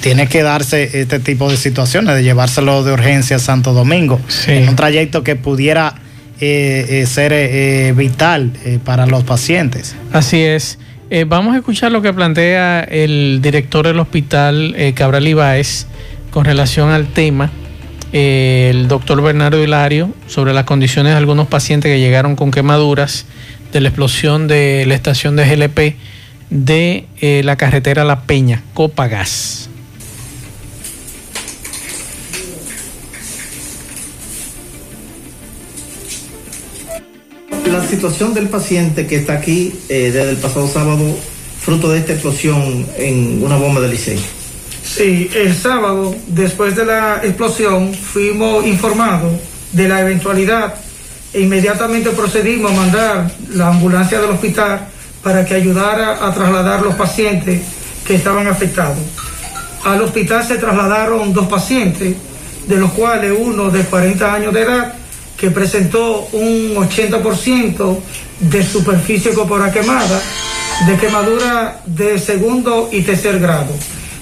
tiene que darse este tipo de situaciones, de llevárselo de urgencia a Santo Domingo, en un trayecto que pudiera eh, eh, ser eh, vital para los pacientes. Así es. vamos a escuchar lo que plantea el director del hospital Cabral Ibáez con relación al tema el doctor Bernardo Hilario sobre las condiciones de algunos pacientes que llegaron con quemaduras de la explosión de la estación de GLP de eh, la carretera La Peña, Copagas. La situación del paciente que está aquí eh, desde el pasado sábado, fruto de esta explosión en una bomba de liceo. Sí, el sábado, después de la explosión, fuimos informados de la eventualidad e inmediatamente procedimos a mandar la ambulancia del hospital para que ayudara a trasladar los pacientes que estaban afectados. Al hospital se trasladaron dos pacientes, de los cuales uno de 40 años de edad, que presentó un 80% de superficie corporal quemada, de quemadura de segundo y tercer grado.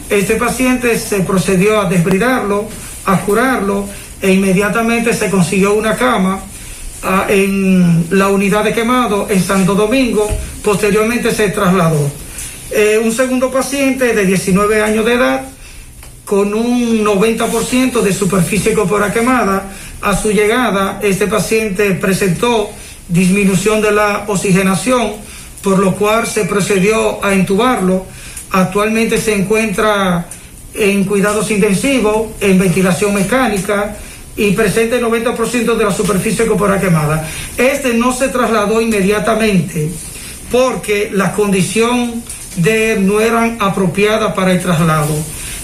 Este paciente se procedió a desbridarlo, a curarlo e inmediatamente se consiguió una cama ah, en la unidad de quemado en Santo Domingo, posteriormente se trasladó. Eh, un segundo paciente de 19 años de edad con un 90% de superficie corporal quemada, a su llegada este paciente presentó disminución de la oxigenación, por lo cual se procedió a intubarlo Actualmente se encuentra en cuidados intensivos, en ventilación mecánica y presenta el 90% de la superficie corporal quemada. Este no se trasladó inmediatamente porque la condición de no eran apropiadas para el traslado.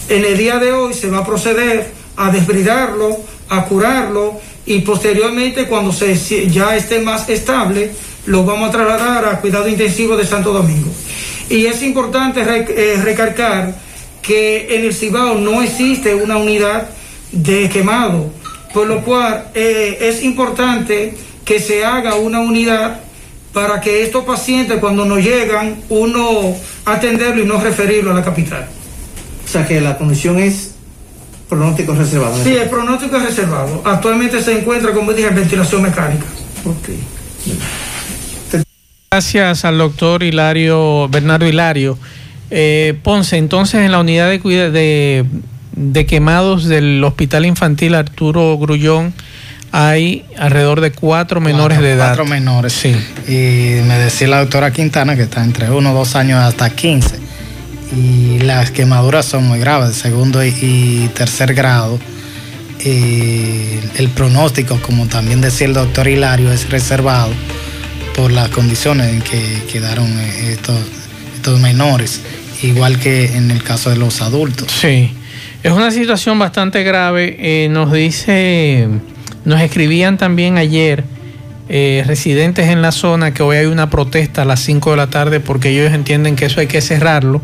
En el día de hoy se va a proceder a desbridarlo, a curarlo y posteriormente cuando se, ya esté más estable lo vamos a trasladar a cuidado intensivo de Santo Domingo. Y es importante eh, recalcar que en el Cibao no existe una unidad de quemado, por lo cual eh, es importante que se haga una unidad para que estos pacientes cuando nos llegan, uno atenderlo y no referirlo a la capital. O sea que la condición es pronóstico reservado. Sí, el pronóstico es reservado. Actualmente se encuentra, como dije, en ventilación mecánica. Ok. Gracias al doctor Hilario, Bernardo Hilario. Eh, Ponce, entonces en la unidad de, de, quemados del Hospital Infantil Arturo Grullón hay alrededor de cuatro menores de edad. Cuatro menores, sí. Y me decía la doctora Quintana que está entre uno, dos años hasta 15. Y las quemaduras son muy graves, de segundo y, tercer grado. Y el pronóstico, como también decía el doctor Hilario, es reservado por las condiciones en que quedaron eh, estos, menores, igual que en el caso de los adultos. Sí, es una situación bastante grave. Eh, nos dice, nos escribían también ayer eh, residentes en la zona que hoy hay una protesta a las 5 de la tarde porque ellos entienden que eso hay que cerrarlo.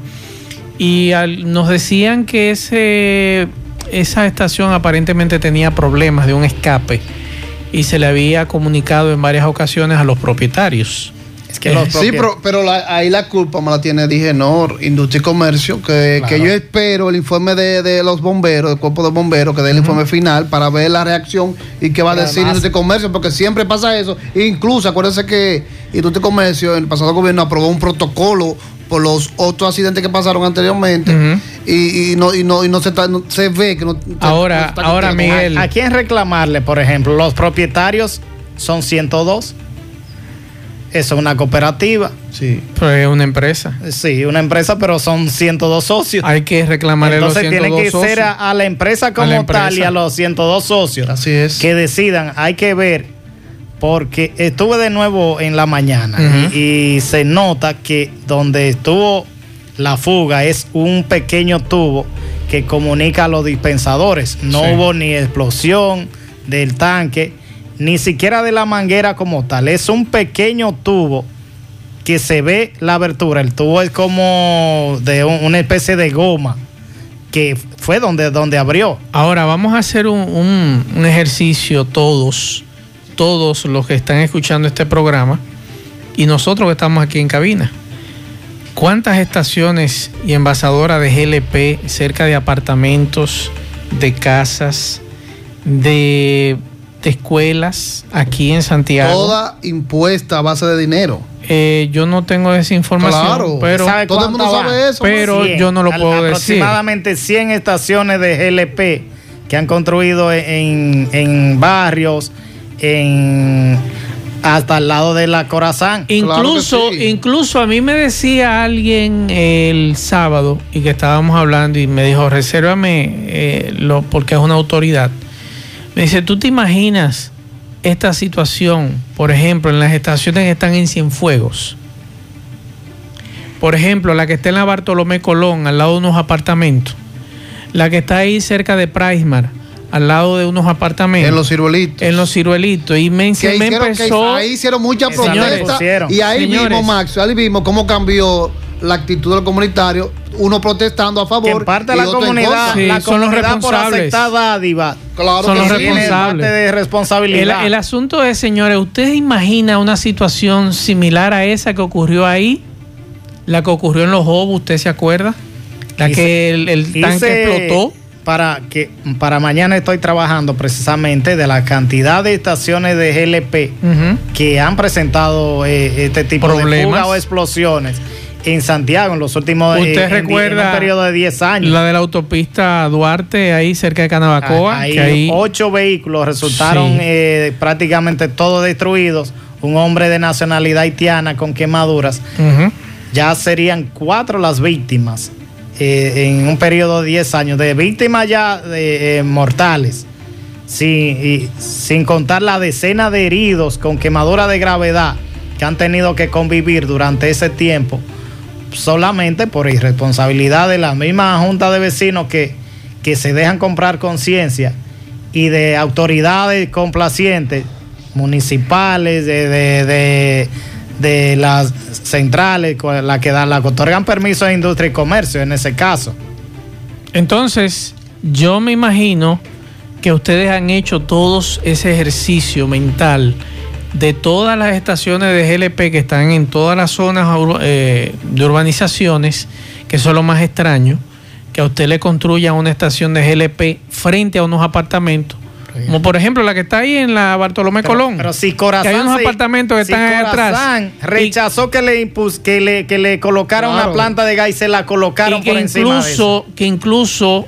Y nos decían que ese, esa estación aparentemente tenía problemas de un escape y se le había comunicado en varias ocasiones a los propietarios. sí, pero, pero ahí la culpa me la tiene Digenor, Industria y Comercio, que, que yo espero el informe de, los bomberos, del cuerpo de bomberos, que dé el informe final para ver la reacción y qué va a decir Industria y Comercio, porque siempre pasa eso. Incluso, acuérdense que Industria y Comercio, en el pasado gobierno aprobó un protocolo por los otros accidentes que pasaron anteriormente y, no, y, no, y no se, se ve que no. Ahora, ahora Miguel. ¿A quién reclamarle, por ejemplo? Los propietarios son 102 eso es una cooperativa. Sí. Pero es una empresa. Sí, una empresa, pero son 102 socios. Hay que reclamar Entonces los 102 tiene que ser a, la empresa como tal y a los 102 socios. Así es. Que decidan. Hay que ver, porque estuve de nuevo en la mañana y, se nota que donde estuvo la fuga es un pequeño tubo que comunica a los dispensadores. No hubo ni explosión del tanque ni siquiera de la manguera como tal, es un pequeño tubo que se ve la abertura. El tubo es como de una especie de goma que fue donde, donde abrió. Ahora vamos a hacer un, un ejercicio todos, todos los que están escuchando este programa y nosotros que estamos aquí en cabina. ¿Cuántas estaciones y envasadoras de GLP cerca de apartamentos, de casas, de de escuelas aquí en Santiago. Toda impuesta a base de dinero. Eh, yo no tengo esa información, claro, pero todo el mundo sabe eso. Pero yo no lo puedo decir. Aproximadamente 100 estaciones de GLP que han construido en, en barrios, en hasta al lado de la Corazán. Incluso, incluso a mí me decía alguien el sábado y que estábamos hablando y me dijo, resérvame eh, lo, porque es una autoridad me dice, ¿tú te imaginas esta situación, por ejemplo, en las estaciones que están en Cienfuegos? Por ejemplo, la que está en la Bartolomé Colón, al lado de unos apartamentos. La que está ahí cerca de Prismar, al lado de unos apartamentos. En los ciruelitos. En los ciruelitos. Y me, empezó... ahí hicieron muchas protestas. Y ahí vimos, Max, ahí vimos cómo cambió la actitud del comunitario, uno protestando a favor. en parte la comunidad, la son los responsables. Claro son los responsables. de responsabilidad. El, asunto es, señores, ¿usted imagina una situación similar a esa que ocurrió ahí? La que ocurrió en los Obos, ¿usted se acuerda? La que el, tanque explotó. Para, que, para mañana estoy trabajando precisamente de la cantidad de estaciones de GLP que han presentado eh, este tipo de fugas o explosiones en Santiago en los últimos ¿Usted eh, recuerda un periodo de 10 años. La de la autopista Duarte, ahí cerca de Canabacoa. Ahí, que ocho vehículos resultaron eh, prácticamente todos destruidos. Un hombre de nacionalidad haitiana con quemaduras. Ya serían cuatro las víctimas eh, en un periodo de 10 años. De víctimas ya de, mortales. Sin, sin contar la decena de heridos con quemadura de gravedad que han tenido que convivir durante ese tiempo solamente por irresponsabilidad de la misma junta de vecinos que, que se dejan comprar conciencia y de autoridades complacientes municipales, de, las centrales, la que, dan, la que otorgan permiso de industria y comercio en ese caso. Entonces, yo me imagino que ustedes han hecho todos ese ejercicio mental de todas las estaciones de GLP que están en todas las zonas eh, de urbanizaciones, que son lo más extraño, que a usted le construya una estación de GLP frente a unos apartamentos. Como por ejemplo la que está ahí en la Bartolomé Colón. Pero si Corazán. hay unos apartamentos que están ahí atrás. Rechazó que le que le, que le colocaran una planta de gas y se la colocaron por encima de eso. Que incluso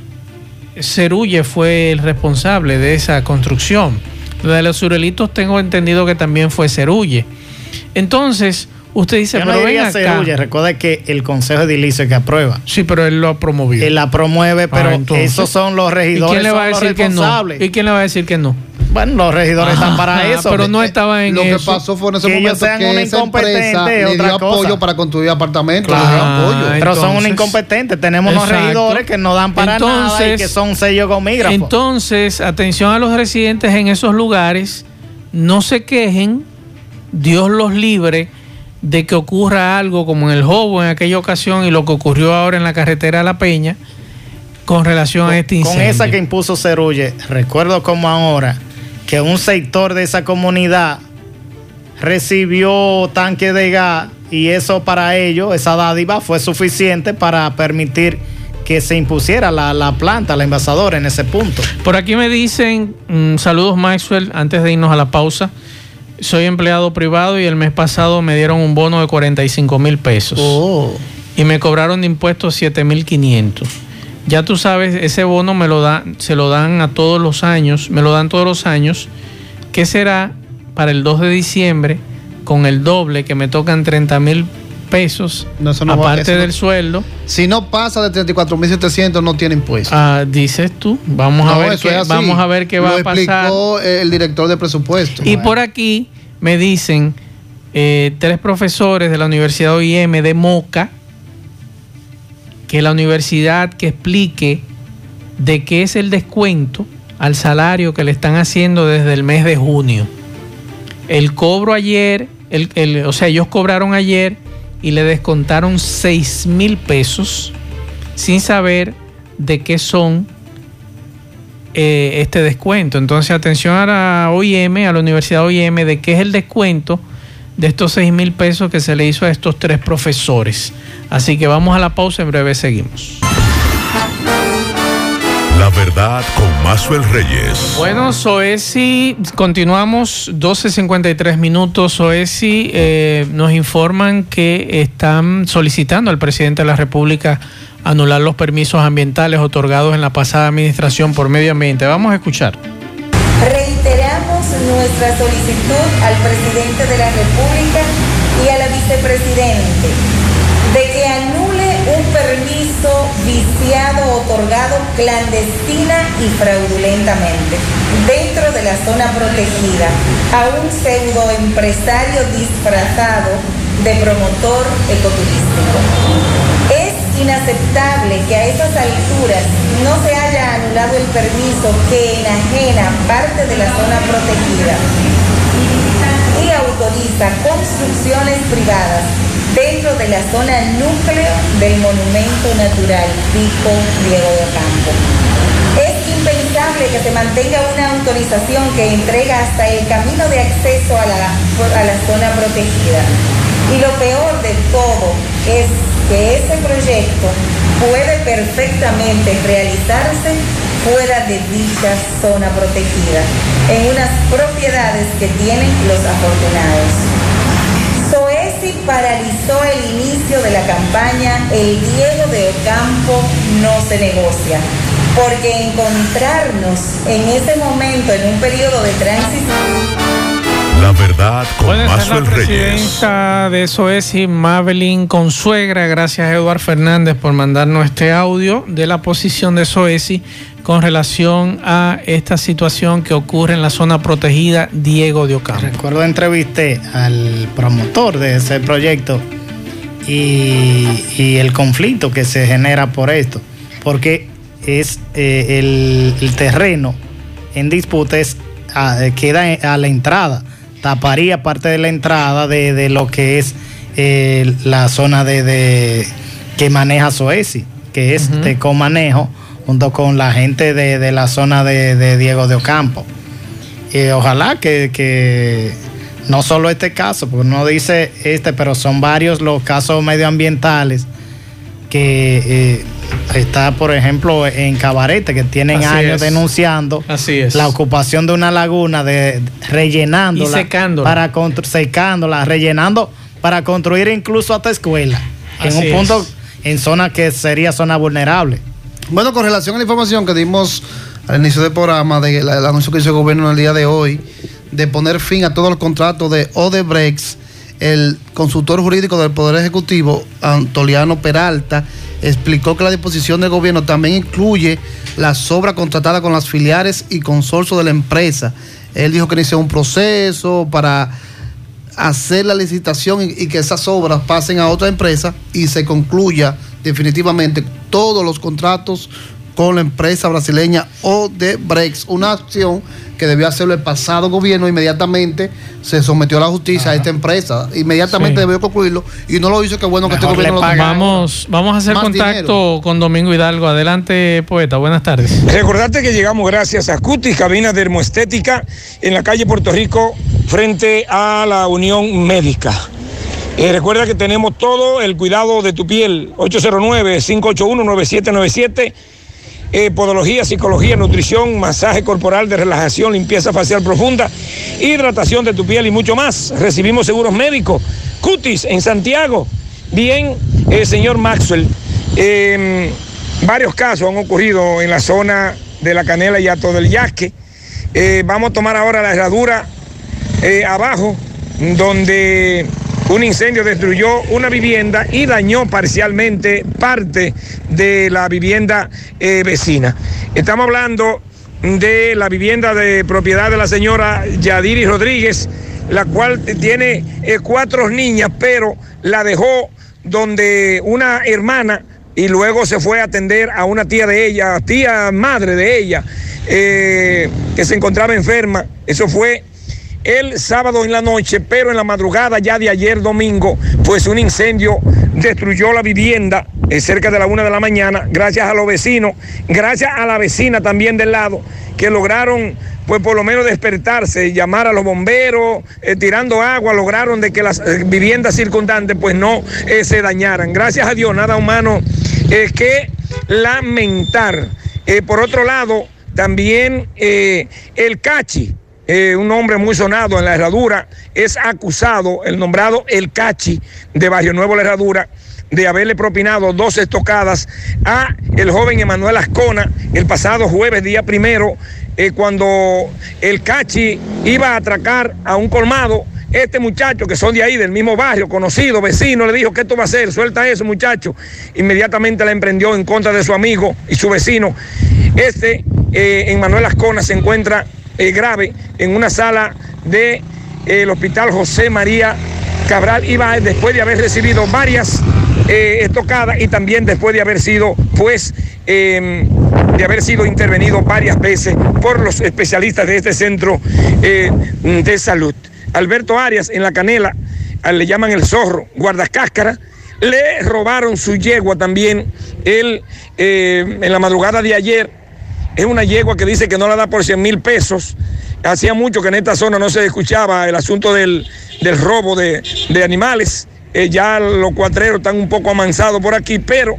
Cerulle fue el responsable de esa construcción. Lo de los surelitos tengo entendido que también fue Cerulle. Entonces, usted dice, Yo no pero ven Cerulle, recuerda que el Consejo Edilicio que aprueba. Sí, pero él lo ha promovido. Él la promueve, pero ah, esos son los regidores. ¿Y quién le va a decir que no? ¿Y quién le va a decir que no? Bueno, los regidores están para ah, eso. Pero no estaba en Lo que pasó fue en ese momento que esa empresa le dio apoyo para construir apartamentos. pero son un incompetente. Tenemos unos regidores que no dan para nada y que son sellos gomígrafos. Entonces, atención a los residentes en esos lugares. No se quejen. Dios los libre de que ocurra algo como en el Jobo en aquella ocasión y lo que ocurrió ahora en la carretera de La Peña con relación a este incendio. Con esa que impuso Cerulle, recuerdo como ahora que un sector de esa comunidad recibió tanque de gas y eso para ellos, esa dádiva fue suficiente para permitir que se impusiera la, planta, la envasadora en ese punto. Por aquí me dicen, mm, saludos Maxwell, antes de irnos a la pausa. Soy empleado privado y el mes pasado me dieron un bono de 45 mil pesos. Oh. Y me cobraron de impuestos 7 mil 500. Ya tú sabes, ese bono me lo da, se lo dan a todos los años, me lo dan todos los años. ¿Qué será para el 2 de diciembre con el doble que me tocan 30 mil pesos, aparte del sueldo. Si no pasa de 34.700 no tiene impuesto. Ah, dices tú. Vamos a ver qué, vamos a ver qué va a pasar. Explicó el director de presupuesto. Y por aquí me dicen eh, tres profesores de la Universidad OIM de Moca que la universidad que explique de qué es el descuento al salario que le están haciendo desde el mes de junio. El cobro ayer, el, o sea, ellos cobraron ayer y le descontaron 6 mil pesos sin saber de qué son eh, este descuento. Entonces, atención a la OIM, a la Universidad OIM, de qué es el descuento de estos 6 mil pesos que se le hizo a estos tres profesores. Así que vamos a la pausa, en breve seguimos. La verdad con Mazuel Reyes. Bueno, Soesi, continuamos 12.53 minutos. Soesi eh, nos informan que están solicitando al presidente de la República anular los permisos ambientales otorgados en la pasada administración por medio ambiente. Vamos a escuchar. Reiteramos nuestra solicitud al presidente de la República y a la vicepresidente otorgado clandestina y fraudulentamente dentro de la zona protegida a un pseudo empresario disfrazado de promotor ecoturístico. Es inaceptable que a esas alturas no se haya anulado el permiso que enajena parte de la zona protegida y autoriza construcciones privadas dentro de la zona núcleo del monumento natural Pico Diego de Campo. Es impensable que se mantenga una autorización que entrega hasta el camino de acceso a la, a la zona protegida. Y lo peor de todo es que ese proyecto puede perfectamente realizarse fuera de dicha zona protegida, en unas propiedades que tienen los afortunados paralizó el inicio de la campaña El Diego de Ocampo no se negocia, porque encontrarnos en ese momento en un periodo de transición la verdad con bueno, la presidenta de SOESI, Mavelin Consuegra. Gracias, Eduard Fernández, por mandarnos este audio de la posición de SOESI con relación a esta situación que ocurre en la zona protegida Diego de Ocampo. Recuerdo entrevisté al promotor de ese proyecto y, el conflicto que se genera por esto, porque es eh, el, terreno en disputa es, queda a la entrada taparía parte de la entrada de, lo que es eh, la zona de, que maneja Soesi, que es de comanejo, junto con la gente de, la zona de, Diego de Ocampo. Y ojalá que, no solo este caso, porque no dice este, pero son varios los casos medioambientales que eh, está, por ejemplo, en Cabarete, que tienen años denunciando la ocupación de una laguna, de rellenándola, secándola. para secándola, rellenando para construir incluso hasta escuela, en un punto en zona que sería zona vulnerable. Bueno, con relación a la información que dimos al inicio del programa, del de anuncio que hizo el gobierno en el día de hoy, de poner fin a todos los contratos de Odebrecht, el consultor jurídico del Poder Ejecutivo, Antoliano Peralta, explicó que la disposición del gobierno también incluye las obras contratadas con las filiales y consorcios de la empresa. Él dijo que inició un proceso para hacer la licitación y, que esas obras pasen a otra empresa y se concluya definitivamente todos los contratos con la empresa brasileña Odebrecht, una acción que debió hacerlo el pasado gobierno, inmediatamente se sometió a la justicia a esta empresa, inmediatamente debió concluirlo y no lo hizo, qué bueno que este gobierno lo Vamos, vamos a hacer contacto con Domingo Hidalgo. Adelante, poeta, buenas tardes. Recordarte que llegamos gracias a Cutis, cabina dermoestética en la calle Puerto Rico, frente a la Unión Médica. Recuerda que tenemos todo el cuidado de tu piel, 809-581-9797 eh, podología, psicología, nutrición, masaje corporal de relajación, limpieza facial profunda, hidratación de tu piel y mucho más. Recibimos seguros médicos. Cutis en Santiago. Bien, eh, señor Maxwell, em, varios casos han ocurrido en la zona de la Canela y Ato del Yasque. Eh, vamos a tomar ahora la herradura abajo, donde un incendio destruyó una vivienda y dañó parcialmente parte de la vivienda eh, vecina. Estamos hablando de la vivienda de propiedad de la señora Yadiri Rodríguez, la cual tiene eh, cuatro niñas, pero la dejó donde una hermana y luego se fue a atender a una tía de ella, tía madre de ella, eh, que se encontraba enferma. Eso fue el sábado en la noche, pero en la madrugada ya de ayer domingo, pues un incendio destruyó la vivienda eh, cerca de la una de la mañana, gracias a los vecinos, gracias a la vecina también del lado, que lograron pues por lo menos despertarse, llamar a los bomberos, eh, tirando agua, lograron de que las eh, viviendas circundantes pues no se dañaran. Gracias a Dios, nada humano que lamentar. por otro lado, también el Cachi, eh, un hombre muy sonado en la herradura, es acusado, el nombrado El Cachi de Barrio Nuevo La Herradura, de haberle propinado dos estocadas a el joven Emanuel Ascona el pasado jueves, día primero, eh, cuando el Cachi iba a atracar a un colmado. Este muchacho, que son de ahí, del mismo barrio, conocido, vecino, le dijo, ¿qué tú vas a hacer? Suelta eso, muchacho. Inmediatamente la emprendió en contra de su amigo y su vecino. Este, eh, Emanuel Ascona, se encuentra eh, grave en una sala del de, eh, hospital José María Cabral iba después de haber recibido varias eh, estocadas y también después de haber sido, pues, de haber sido intervenido varias veces por los especialistas de este centro de salud. Alberto Arias en la canela, le llaman el zorro, guardacáscara, le robaron su yegua también él, en la madrugada de ayer es una yegua que dice que no la da por 100 mil pesos. Hacía mucho que en esta zona no se escuchaba el asunto del, robo de, animales. Eh, ya los cuatreros están un poco amansados por aquí, pero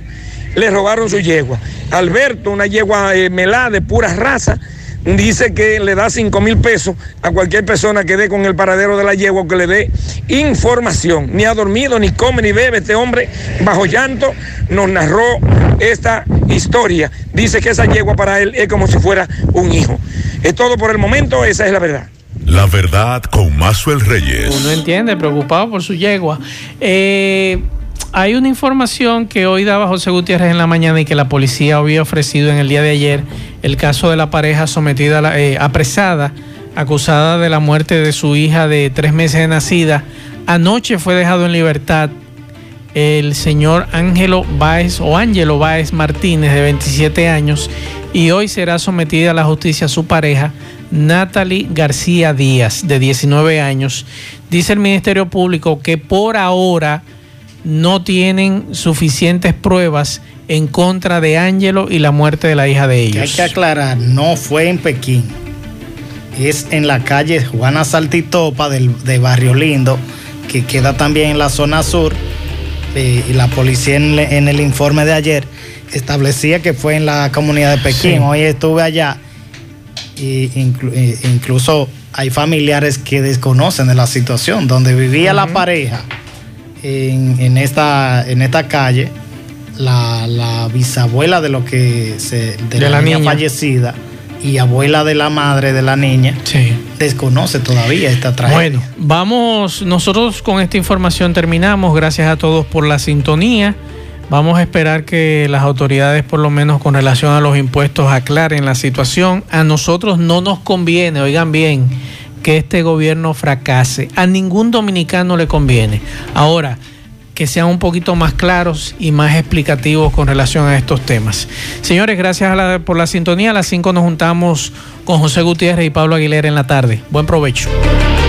le robaron su yegua. Alberto, una yegua eh, melá de pura raza, dice que le da 5 mil pesos a cualquier persona que dé con el paradero de la yegua, que le dé información. Ni ha dormido, ni come, ni bebe. Este hombre, bajo llanto, nos narró esta historia. Dice que esa yegua para él es como si fuera un hijo. Es todo por el momento, esa es la verdad. La verdad con Mazuel Reyes. Uno entiende, preocupado por su yegua. Eh, hay una información que hoy daba José Gutiérrez en la mañana y que la policía había ofrecido en el día de ayer, el caso de la pareja sometida, eh, apresada, acusada de la muerte de su hija de tres meses de nacida. Anoche fue dejado en libertad el señor Ángelo Báez o Ángelo Báez Martínez de 27 años y hoy será sometida a la justicia su pareja Natalie García Díaz de 19 años. Dice el Ministerio Público que por ahora no tienen suficientes pruebas en contra de Ángelo y la muerte de la hija de ellos. Hay que aclarar, no fue en Pekín. Es en la calle Juana Saltitopa del, de Barrio Lindo, que queda también en la zona sur. Eh, y la policía en, el informe de ayer establecía que fue en la comunidad de Pekín. Hoy estuve allá e incluso hay familiares que desconocen de la situación, donde vivía la pareja en, esta, en esta calle, la, bisabuela de lo que se, de, la, niña, fallecida y abuela de la madre de la niña desconoce todavía esta tragedia. Bueno, vamos, nosotros con esta información terminamos. Gracias a todos por la sintonía. Vamos a esperar que las autoridades, por lo menos con relación a los impuestos, aclaren la situación. A nosotros no nos conviene, oigan bien, que este gobierno fracase. A ningún dominicano le conviene. Ahora, que sean un poquito más claros y más explicativos con relación a estos temas. Señores, gracias por la sintonía. A las 5 nos juntamos con José Gutiérrez y Pablo Aguilera en la tarde. Buen provecho.